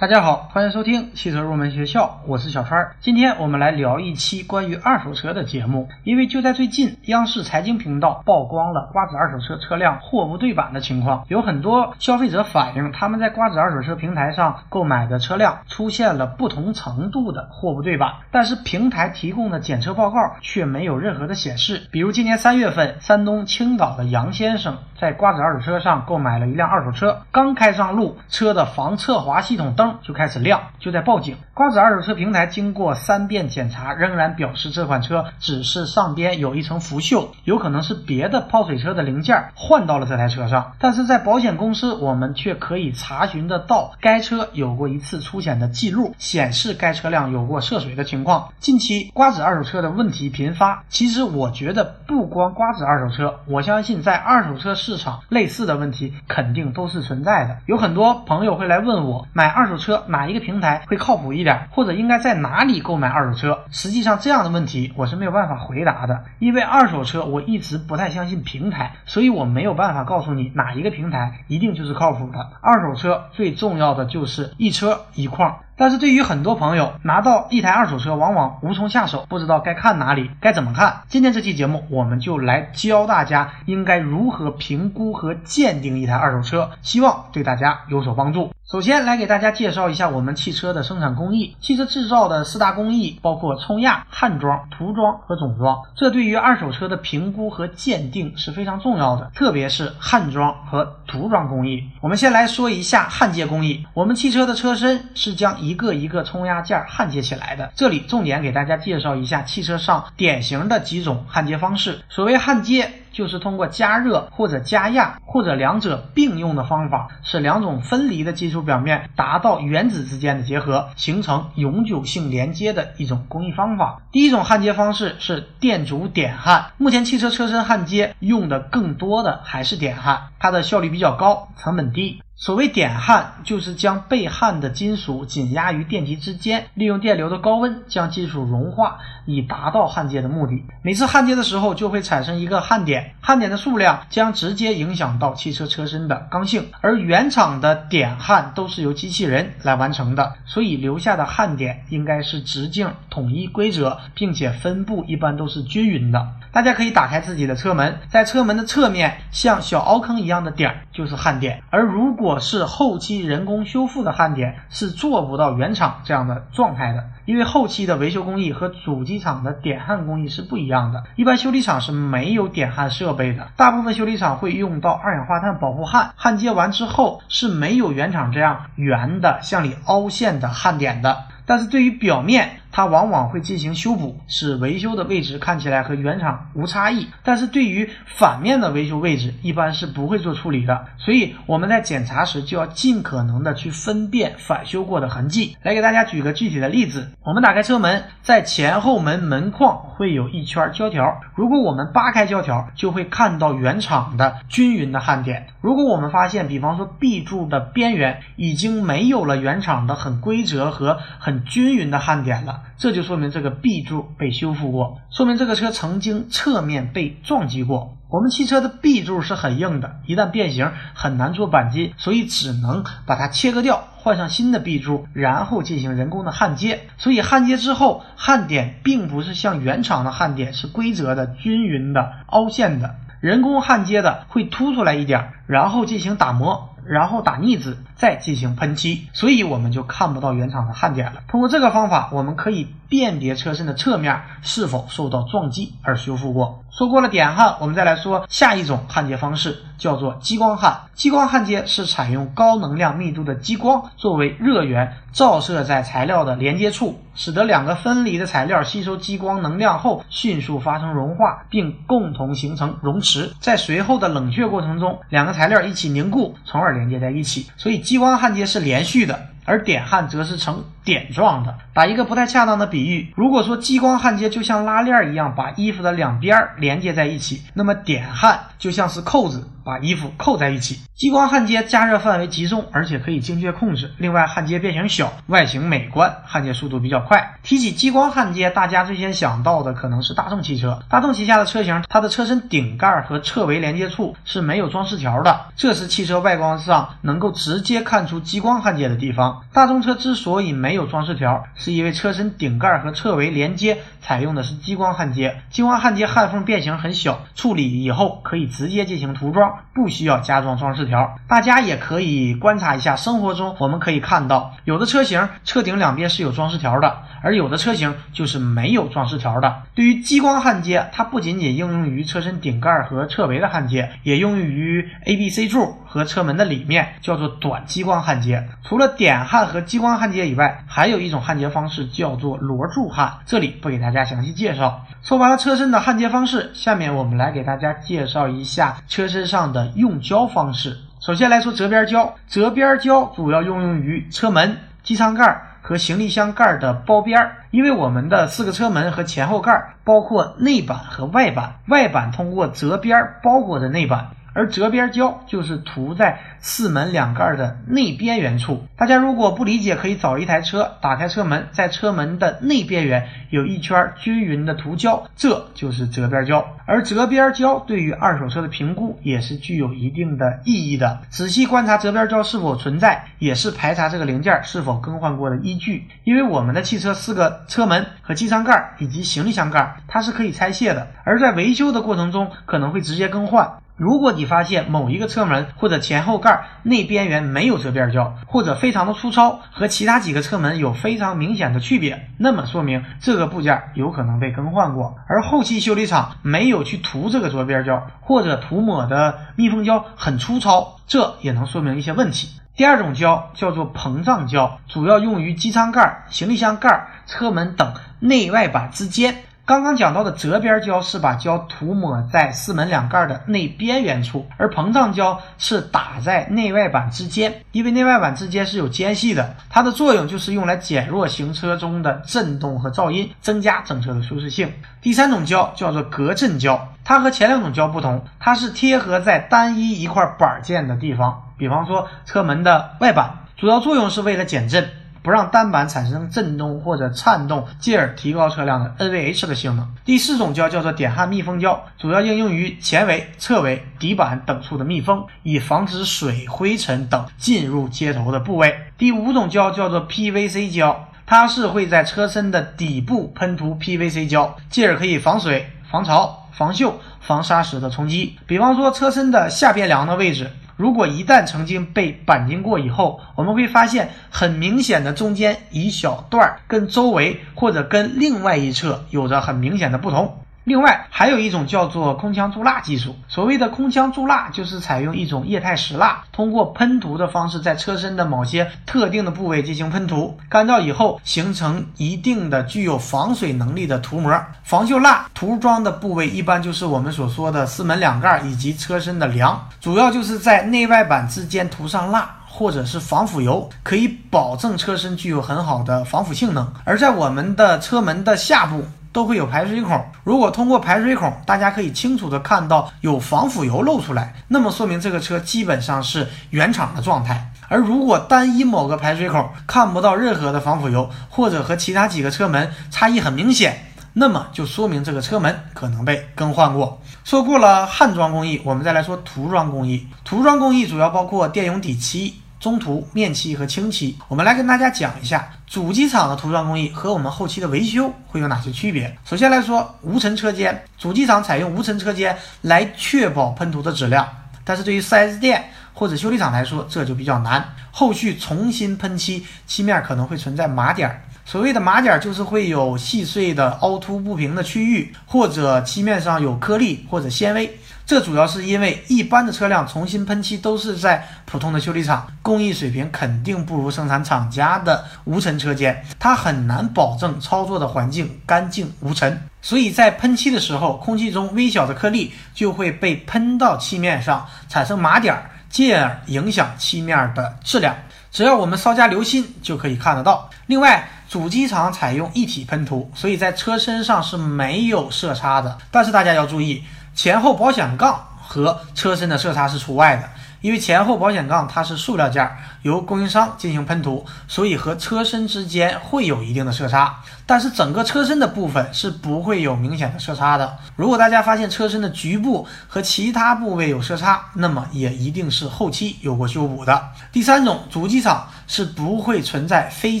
大家好，欢迎收听汽车入门学校，我是小川。今天我们来聊一期关于二手车的节目。因为就在最近，央视财经频道曝光了瓜子二手车车辆货不对版的情况，有很多消费者反映，他们在瓜子二手车平台上购买的车辆出现了不同程度的货不对版，但是平台提供的检测报告却没有任何的显示。比如今年三月份，山东青岛的杨先生在瓜子二手车上购买了一辆二手车，刚开上路，车的防侧滑系统灯。就开始亮，就在报警。瓜子二手车平台经过三遍检查，仍然表示这款车只是上边有一层浮锈，有可能是别的泡水车的零件换到了这台车上。但是在保险公司，我们却可以查询得到该车有过一次出险的记录，显示该车辆有过涉水的情况。近期瓜子二手车的问题频发，其实我觉得不光瓜子二手车，我相信在二手车市场类似的问题肯定都是存在的。有很多朋友会来问我买二手车哪一个平台会靠谱一点？或者应该在哪里购买二手车？实际上这样的问题我是没有办法回答的，因为二手车我一直不太相信平台，所以我没有办法告诉你哪一个平台一定就是靠谱的。二手车最重要的就是一车一况。但是对于很多朋友，拿到一台二手车往往无从下手，不知道该看哪里，该怎么看。今天这期节目，我们就来教大家应该如何评估和鉴定一台二手车，希望对大家有所帮助。首先来给大家介绍一下我们汽车的生产工艺。汽车制造的四大工艺包括冲压、焊装、涂装和总装，这对于二手车的评估和鉴定是非常重要的，特别是焊装和涂装工艺。我们先来说一下焊接工艺。我们汽车的车身是将一一个一个冲压件焊接起来的。这里重点给大家介绍一下汽车上典型的几种焊接方式。所谓焊接。就是通过加热或者加压或者两者并用的方法，使两种分离的金属表面达到原子之间的结合，形成永久性连接的一种工艺方法。第一种焊接方式是电阻点焊，目前汽车车身焊接用的更多的还是点焊，它的效率比较高，成本低。所谓点焊，就是将被焊的金属紧压于电极之间，利用电流的高温将金属融化，以达到焊接的目的。每次焊接的时候，就会产生一个焊点，焊点的数量将直接影响到汽车车身的刚性。而原厂的点焊都是由机器人来完成的，所以留下的焊点应该是直径统一规则，并且分布一般都是均匀的。大家可以打开自己的车门，在车门的侧面像小凹坑一样的点儿就是焊点，而如果是后期人工修复的焊点，是做不到原厂这样的状态的，因为后期的维修工艺和主机厂的点焊工艺是不一样的。一般修理厂是没有点焊设备的，大部分修理厂会用到二氧化碳保护焊，焊接完之后是没有原厂这样圆的向里凹陷的焊点的。但是对于表面，它往往会进行修补，使维修的位置看起来和原厂无差异。但是对于反面的维修位置，一般是不会做处理的。所以我们在检查时就要尽可能的去分辨返修过的痕迹。来给大家举个具体的例子，我们打开车门，在前后门门框会有一圈胶条。如果我们扒开胶条，就会看到原厂的均匀的焊点。如果我们发现，比方说 B 柱的边缘已经没有了原厂的很规则和很均匀的焊点了，这就说明这个 B 柱被修复过，说明这个车曾经侧面被撞击过。我们汽车的 B 柱是很硬的，一旦变形很难做钣金，所以只能把它切割掉，换上新的 B 柱，然后进行人工的焊接。所以焊接之后，焊点并不是像原厂的焊点是规则的、均匀的、凹陷的，人工焊接的会凸出来一点，然后进行打磨。然后打腻子，再进行喷漆，所以我们就看不到原厂的焊点了。通过这个方法，我们可以辨别车身的侧面是否受到撞击而修复过。说过了点焊，我们再来说下一种焊接方式，叫做激光焊。激光焊接是采用高能量密度的激光作为热源，照射在材料的连接处，使得两个分离的材料吸收激光能量后，迅速发生融化，并共同形成熔池。在随后的冷却过程中，两个材料一起凝固，从而连接在一起。所以激光焊接是连续的。而点焊则是呈点状的。打一个不太恰当的比喻，如果说激光焊接就像拉链一样把衣服的两边连接在一起，那么点焊就像是扣子把衣服扣在一起。激光焊接加热范围集中，而且可以精确控制。另外，焊接变形小，外形美观，焊接速度比较快。提起激光焊接，大家最先想到的可能是大众汽车。大众旗下的车型，它的车身顶盖和侧围连接处是没有装饰条的，这是汽车外观上能够直接看出激光焊接的地方。大众车之所以没有装饰条，是因为车身顶盖和侧围连接采用的是激光焊接，激光焊接焊缝变形很小，处理以后可以直接进行涂装，不需要加装装饰条。大家也可以观察一下，生活中我们可以看到，有的车型车顶两边是有装饰条的，而有的车型就是没有装饰条的。对于激光焊接，它不仅仅应用于车身顶盖和侧围的焊接，也用于 A、B、C 柱和车门的里面，叫做短激光焊接。除了点焊和激光焊接以外，还有一种焊接方式叫做螺柱焊，这里不给大家详细介绍。说完了车身的焊接方式，下面我们来给大家介绍一下车身上的用胶方式。首先来说折边胶，折边胶主要应用于车门、机舱盖和行李箱盖的包边儿。因为我们的四个车门和前后盖包括内板和外板，外板通过折边包裹着内板。而折边胶就是涂在四门两盖的内边缘处。大家如果不理解，可以找一台车，打开车门，在车门的内边缘有一圈均匀的涂胶，这就是折边胶。而折边胶对于二手车的评估也是具有一定的意义的。仔细观察折边胶是否存在，也是排查这个零件是否更换过的依据。因为我们的汽车四个车门和机舱盖以及行李箱盖，它是可以拆卸的，而在维修的过程中可能会直接更换。如果你发现某一个车门或者前后盖内边缘没有折边胶，或者非常的粗糙，和其他几个车门有非常明显的区别，那么说明这个部件有可能被更换过。而后期修理厂没有去涂这个折边胶，或者涂抹的密封胶很粗糙，这也能说明一些问题。第二种胶叫做膨胀胶，主要用于机舱盖、行李箱盖、车门等内外板之间。刚刚讲到的折边胶是把胶涂抹在四门两盖的内边缘处，而膨胀胶是打在内外板之间，因为内外板之间是有间隙的，它的作用就是用来减弱行车中的震动和噪音，增加整车的舒适性。第三种胶叫做隔震胶，它和前两种胶不同，它是贴合在单一一块板件的地方，比方说车门的外板，主要作用是为了减震。不让单板产生震动或者颤动，进而提高车辆的 NVH 的性能。第四种胶叫做点焊密封胶，主要应用于前围、侧围、底板等处的密封，以防止水、灰尘等进入接头的部位。第五种胶叫做 PVC 胶，它是会在车身的底部喷涂 PVC 胶，进而可以防水、防潮、防锈、防砂石的冲击。比方说车身的下边梁的位置。如果一旦曾经被钣金过以后，我们会发现很明显的中间一小段儿跟周围或者跟另外一侧有着很明显的不同。另外还有一种叫做空腔注蜡技术。所谓的空腔注蜡，就是采用一种液态石蜡，通过喷涂的方式，在车身的某些特定的部位进行喷涂，干燥以后形成一定的具有防水能力的涂膜。防锈蜡涂装的部位一般就是我们所说的四门两盖以及车身的梁，主要就是在内外板之间涂上蜡或者是防腐油，可以保证车身具有很好的防腐性能。而在我们的车门的下部。都会有排水孔，如果通过排水孔，大家可以清楚的看到有防腐油漏出来，那么说明这个车基本上是原厂的状态。而如果单一某个排水孔看不到任何的防腐油，或者和其他几个车门差异很明显，那么就说明这个车门可能被更换过。说过了焊装工艺，我们再来说涂装工艺。涂装工艺主要包括电泳底漆。中涂、面漆和清漆，我们来跟大家讲一下主机厂的涂装工艺和我们后期的维修会有哪些区别。首先来说无尘车间，主机厂采用无尘车间来确保喷涂的质量，但是对于 4S 店或者修理厂来说，这就比较难。后续重新喷漆，漆面可能会存在麻点。所谓的麻点，就是会有细碎的凹凸不平的区域，或者漆面上有颗粒或者纤维。这主要是因为一般的车辆重新喷漆都是在普通的修理厂，工艺水平肯定不如生产厂家的无尘车间，它很难保证操作的环境干净无尘，所以在喷漆的时候，空气中微小的颗粒就会被喷到漆面上，产生麻点儿，进而影响漆面的质量。只要我们稍加留心，就可以看得到。另外，主机厂采用一体喷涂，所以在车身上是没有色差的。但是大家要注意。前后保险杠和车身的色差是除外的，因为前后保险杠它是塑料件，由供应商进行喷涂，所以和车身之间会有一定的色差。但是整个车身的部分是不会有明显的色差的。如果大家发现车身的局部和其他部位有色差，那么也一定是后期有过修补的。第三种，主机厂是不会存在飞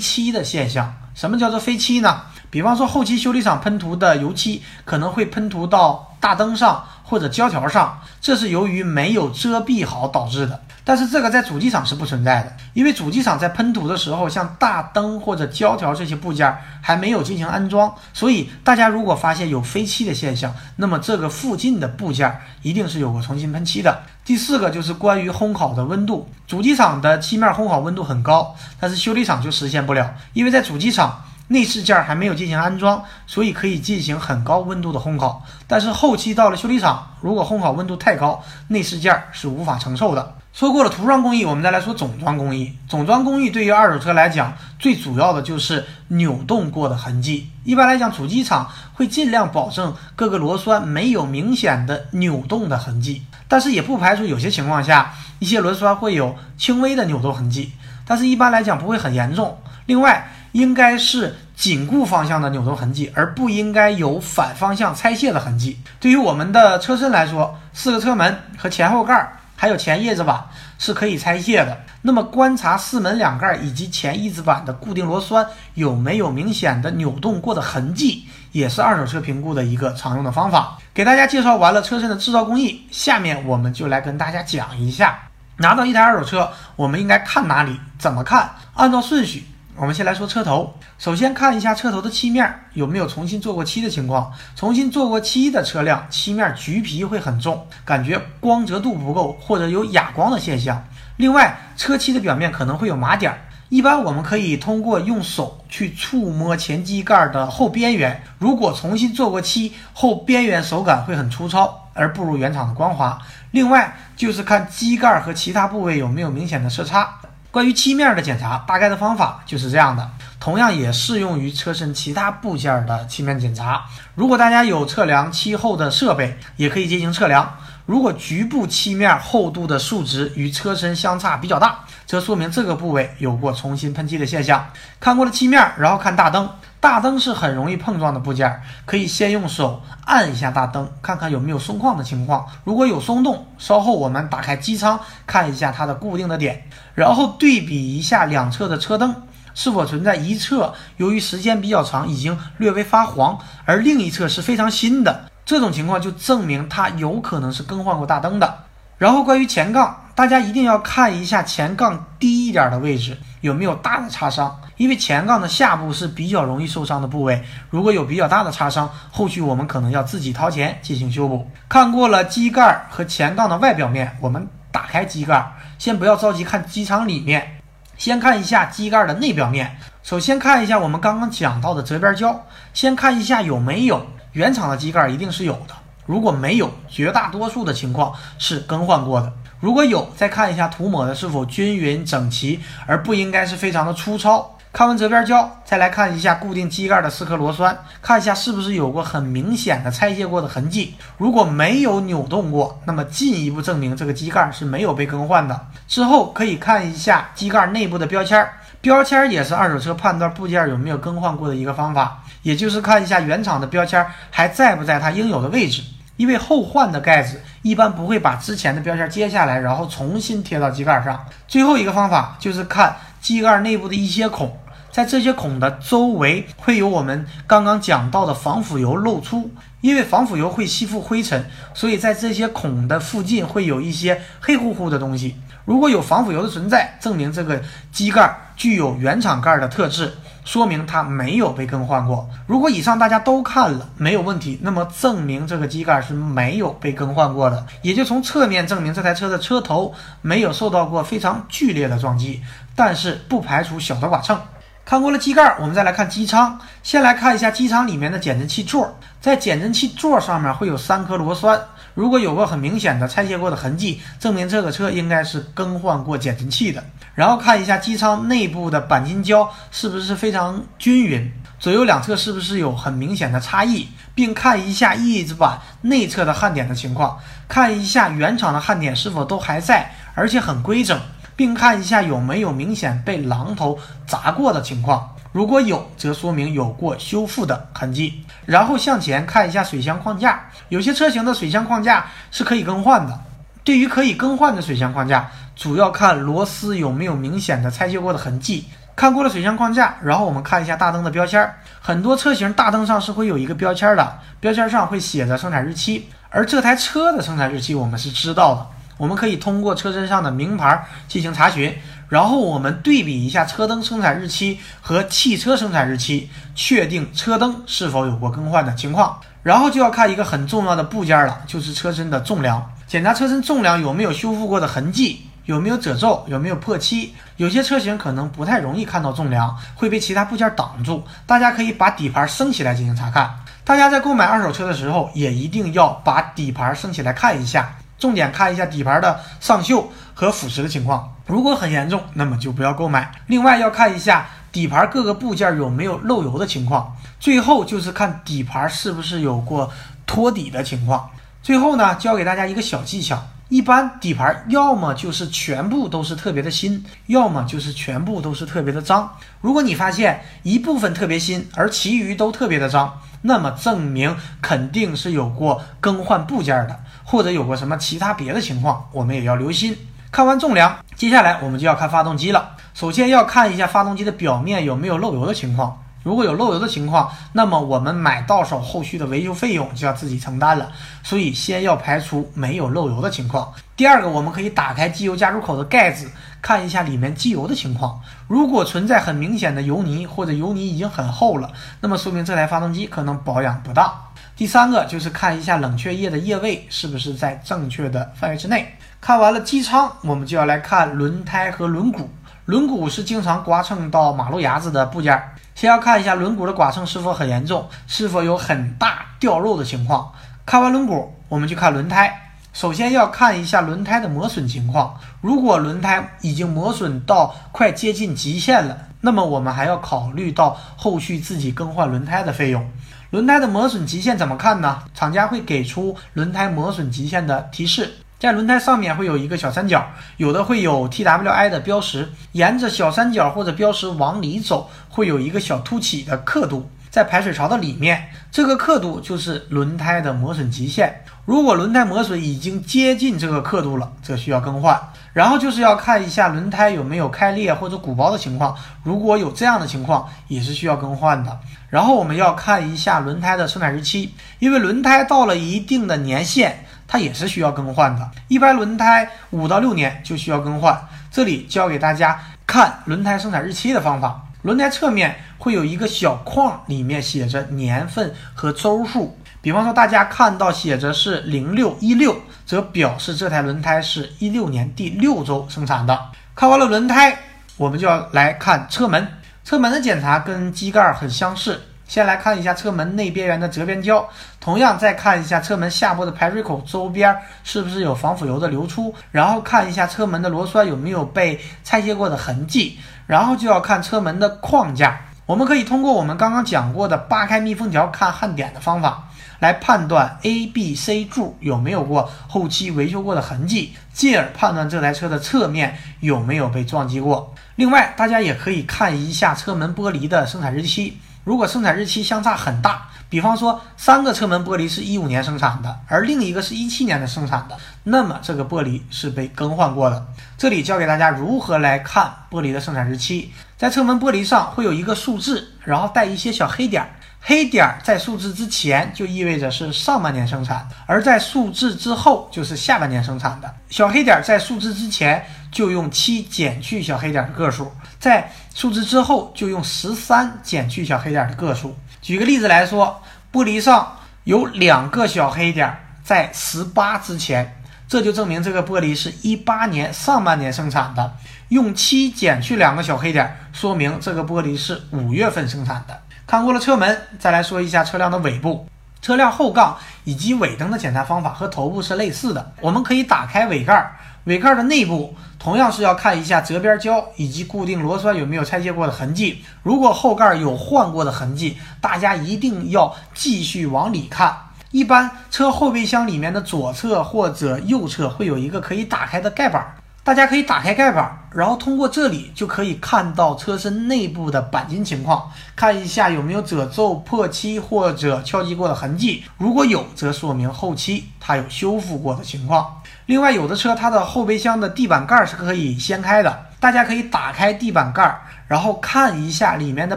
漆的现象。什么叫做飞漆呢？比方说后期修理厂喷涂的油漆可能会喷涂到大灯上或者胶条上，这是由于没有遮蔽好导致的。但是这个在主机厂是不存在的，因为主机厂在喷涂的时候，像大灯或者胶条这些部件还没有进行安装，所以大家如果发现有飞漆的现象，那么这个附近的部件一定是有过重新喷漆的。第四个就是关于烘烤的温度，主机厂的漆面烘烤温度很高，但是修理厂就实现不了，因为在主机厂。内饰件还没有进行安装，所以可以进行很高温度的烘烤。但是后期到了修理厂，如果烘烤温度太高，内饰件是无法承受的。说过了涂装工艺，我们再来说总装工艺。总装工艺对于二手车来讲，最主要的就是扭动过的痕迹。一般来讲，主机厂会尽量保证各个螺栓没有明显的扭动的痕迹，但是也不排除有些情况下，一些螺栓会有轻微的扭动痕迹，但是一般来讲不会很严重。另外，应该是紧固方向的扭动痕迹，而不应该有反方向拆卸的痕迹。对于我们的车身来说，四个车门和前后盖，还有前叶子板是可以拆卸的。那么，观察四门两盖以及前翼子板的固定螺栓有没有明显的扭动过的痕迹，也是二手车评估的一个常用的方法。给大家介绍完了车身的制造工艺，下面我们就来跟大家讲一下，拿到一台二手车，我们应该看哪里，怎么看，按照顺序。我们先来说车头，首先看一下车头的漆面有没有重新做过漆的情况。重新做过漆的车辆，漆面橘皮会很重，感觉光泽度不够，或者有哑光的现象。另外，车漆的表面可能会有麻点，一般我们可以通过用手去触摸前机盖的后边缘，如果重新做过漆，后边缘手感会很粗糙，而不如原厂的光滑。另外就是看机盖和其他部位有没有明显的色差。关于漆面的检查，大概的方法就是这样的，同样也适用于车身其他部件的漆面检查。如果大家有测量漆厚的设备，也可以进行测量。如果局部漆面厚度的数值与车身相差比较大，则说明这个部位有过重新喷漆的现象。看过了漆面，然后看大灯。大灯是很容易碰撞的部件，可以先用手按一下大灯，看看有没有松旷的情况。如果有松动，稍后我们打开机舱看一下它的固定的点，然后对比一下两侧的车灯是否存在一侧由于时间比较长已经略微发黄，而另一侧是非常新的，这种情况就证明它有可能是更换过大灯的。然后关于前杠，大家一定要看一下前杠低一点的位置有没有大的擦伤。因为前杠的下部是比较容易受伤的部位，如果有比较大的擦伤，后续我们可能要自己掏钱进行修补。看过了机盖和前杠的外表面，我们打开机盖，先不要着急看机舱里面，先看一下机盖的内表面。首先看一下我们刚刚讲到的折边胶，先看一下有没有原厂的机盖，一定是有的。如果没有，绝大多数的情况是更换过的。如果有，再看一下涂抹的是否均匀整齐，而不应该是非常的粗糙。看完折边胶，再来看一下固定机盖的四颗螺栓，看一下是不是有过很明显的拆卸过的痕迹。如果没有扭动过，那么进一步证明这个机盖是没有被更换的。之后可以看一下机盖内部的标签，标签也是二手车判断部件有没有更换过的一个方法，也就是看一下原厂的标签还在不在它应有的位置。因为后换的盖子一般不会把之前的标签揭下来，然后重新贴到机盖上。最后一个方法就是看。机盖内部的一些孔，在这些孔的周围会有我们刚刚讲到的防腐油露出，因为防腐油会吸附灰尘，所以在这些孔的附近会有一些黑乎乎的东西。如果有防腐油的存在，证明这个机盖具有原厂盖的特质，说明它没有被更换过。如果以上大家都看了没有问题，那么证明这个机盖是没有被更换过的，也就从侧面证明这台车的车头没有受到过非常剧烈的撞击。但是不排除小的剐蹭。看过了机盖，我们再来看机舱。先来看一下机舱里面的减震器座，在减震器座上面会有三颗螺栓，如果有个很明显的拆卸过的痕迹，证明这个车应该是更换过减震器的。然后看一下机舱内部的钣金胶是不是非常均匀，左右两侧是不是有很明显的差异，并看一下翼子板内侧的焊点的情况。看一下原厂的焊点是否都还在，而且很规整，并看一下有没有明显被榔头砸过的情况。如果有，则说明有过修复的痕迹。然后向前看一下水箱框架，有些车型的水箱框架是可以更换的。对于可以更换的水箱框架，主要看螺丝有没有明显的拆卸过的痕迹。看过了水箱框架，然后我们看一下大灯的标签。很多车型大灯上是会有一个标签的，标签上会写着生产日期。而这台车的生产日期我们是知道的，我们可以通过车身上的名牌进行查询。然后我们对比一下车灯生产日期和汽车生产日期，确定车灯是否有过更换的情况。然后就要看一个很重要的部件了，就是车身的重量，检查车身重量有没有修复过的痕迹，有没有褶皱，有没有破漆。有些车型可能不太容易看到重量，会被其他部件挡住。大家可以把底盘升起来进行查看。大家在购买二手车的时候，也一定要把底盘升起来看一下。重点看一下底盘的上锈和腐蚀的情况，如果很严重，那么就不要购买。另外要看一下底盘各个部件有没有漏油的情况，最后就是看底盘是不是有过托底的情况。最后呢，教给大家一个小技巧，一般底盘要么就是全部都是特别的新，要么就是全部都是特别的脏。如果你发现一部分特别新，而其余都特别的脏，那么证明肯定是有过更换部件的。或者有过什么其他别的情况，我们也要留心。看完重量，接下来我们就要看发动机了。首先要看一下发动机的表面有没有漏油的情况。如果有漏油的情况，那么我们买到手后续的维修费用就要自己承担了。所以先要排除没有漏油的情况。第二个，我们可以打开机油加注口的盖子，看一下里面机油的情况。如果存在很明显的油泥，或者油泥已经很厚了，那么说明这台发动机可能保养不当。第三个就是看一下冷却液的液位是不是在正确的范围之内。看完了机舱，我们就要来看轮胎和轮毂。轮毂是经常刮蹭到马路牙子的部件，先要看一下轮毂的刮蹭是否很严重，是否有很大掉肉的情况。看完轮毂，我们就看轮胎。首先要看一下轮胎的磨损情况。如果轮胎已经磨损到快接近极限了，那么我们还要考虑到后续自己更换轮胎的费用。轮胎的磨损极限怎么看呢？厂家会给出轮胎磨损极限的提示，在轮胎上面会有一个小三角，有的会有 TWI 的标识，沿着小三角或者标识往里走，会有一个小凸起的刻度，在排水槽的里面，这个刻度就是轮胎的磨损极限。如果轮胎磨损已经接近这个刻度了，则需要更换。然后就是要看一下轮胎有没有开裂或者鼓包的情况，如果有这样的情况，也是需要更换的。然后我们要看一下轮胎的生产日期，因为轮胎到了一定的年限，它也是需要更换的。一般轮胎五到六年就需要更换。这里教给大家看轮胎生产日期的方法。轮胎侧面会有一个小框，里面写着年份和周数。比方说，大家看到写着是零六一六，则表示这台轮胎是一六年第六周生产的。看完了轮胎，我们就要来看车门。车门的检查跟机盖很相似，先来看一下车门内边缘的折边胶，同样再看一下车门下部的排水口周边是不是有防腐油的流出，然后看一下车门的螺栓有没有被拆卸过的痕迹，然后就要看车门的框架。我们可以通过我们刚刚讲过的扒开密封条看焊点的方法，来判断 A、B、C 柱有没有过后期维修过的痕迹，进而判断这台车的侧面有没有被撞击过。另外，大家也可以看一下车门玻璃的生产日期。如果生产日期相差很大，比方说三个车门玻璃是一五年生产的，而另一个是一七年的生产的，那么这个玻璃是被更换过的。这里教给大家如何来看玻璃的生产日期。在车门玻璃上会有一个数字，然后带一些小黑点儿。黑点儿在数字之前就意味着是上半年生产，而在数字之后就是下半年生产的。小黑点儿在数字之前就用七减去小黑点的个数，在数字之后就用十三减去小黑点的个数。举个例子来说，玻璃上有两个小黑点在十八之前，这就证明这个玻璃是一八年上半年生产的。用七减去两个小黑点，说明这个玻璃是五月份生产的。看过了车门，再来说一下车辆的尾部。车辆后杠以及尾灯的检查方法和头部是类似的。我们可以打开尾盖，尾盖的内部同样是要看一下折边胶以及固定螺栓有没有拆卸过的痕迹。如果后盖有换过的痕迹，大家一定要继续往里看。一般车后备箱里面的左侧或者右侧会有一个可以打开的盖板。大家可以打开盖板，然后通过这里就可以看到车身内部的钣金情况，看一下有没有褶皱、破漆或者敲击过的痕迹。如果有，则说明后期它有修复过的情况。另外，有的车它的后备箱的地板盖是可以掀开的，大家可以打开地板盖。然后看一下里面的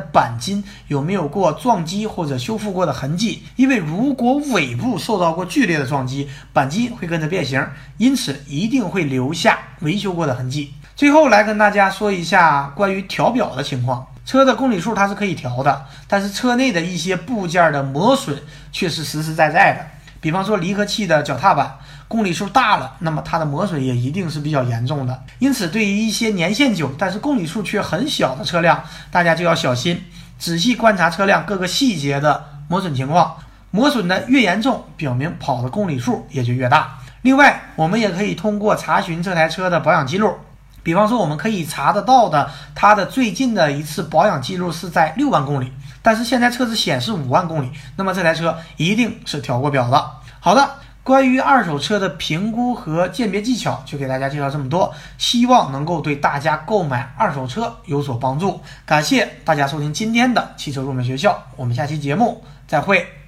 钣金有没有过撞击或者修复过的痕迹，因为如果尾部受到过剧烈的撞击，钣金会跟着变形，因此一定会留下维修过的痕迹。最后来跟大家说一下关于调表的情况，车的公里数它是可以调的，但是车内的一些部件的磨损却是实实在在的。比方说离合器的脚踏板，公里数大了，那么它的磨损也一定是比较严重的。因此，对于一些年限久但是公里数却很小的车辆，大家就要小心，仔细观察车辆各个细节的磨损情况。磨损的越严重，表明跑的公里数也就越大。另外，我们也可以通过查询这台车的保养记录，比方说我们可以查得到的，它的最近的一次保养记录是在六万公里。但是现在车子显示五万公里，那么这台车一定是调过表的。好的，关于二手车的评估和鉴别技巧，就给大家介绍这么多，希望能够对大家购买二手车有所帮助。感谢大家收听今天的汽车入门学校，我们下期节目再会。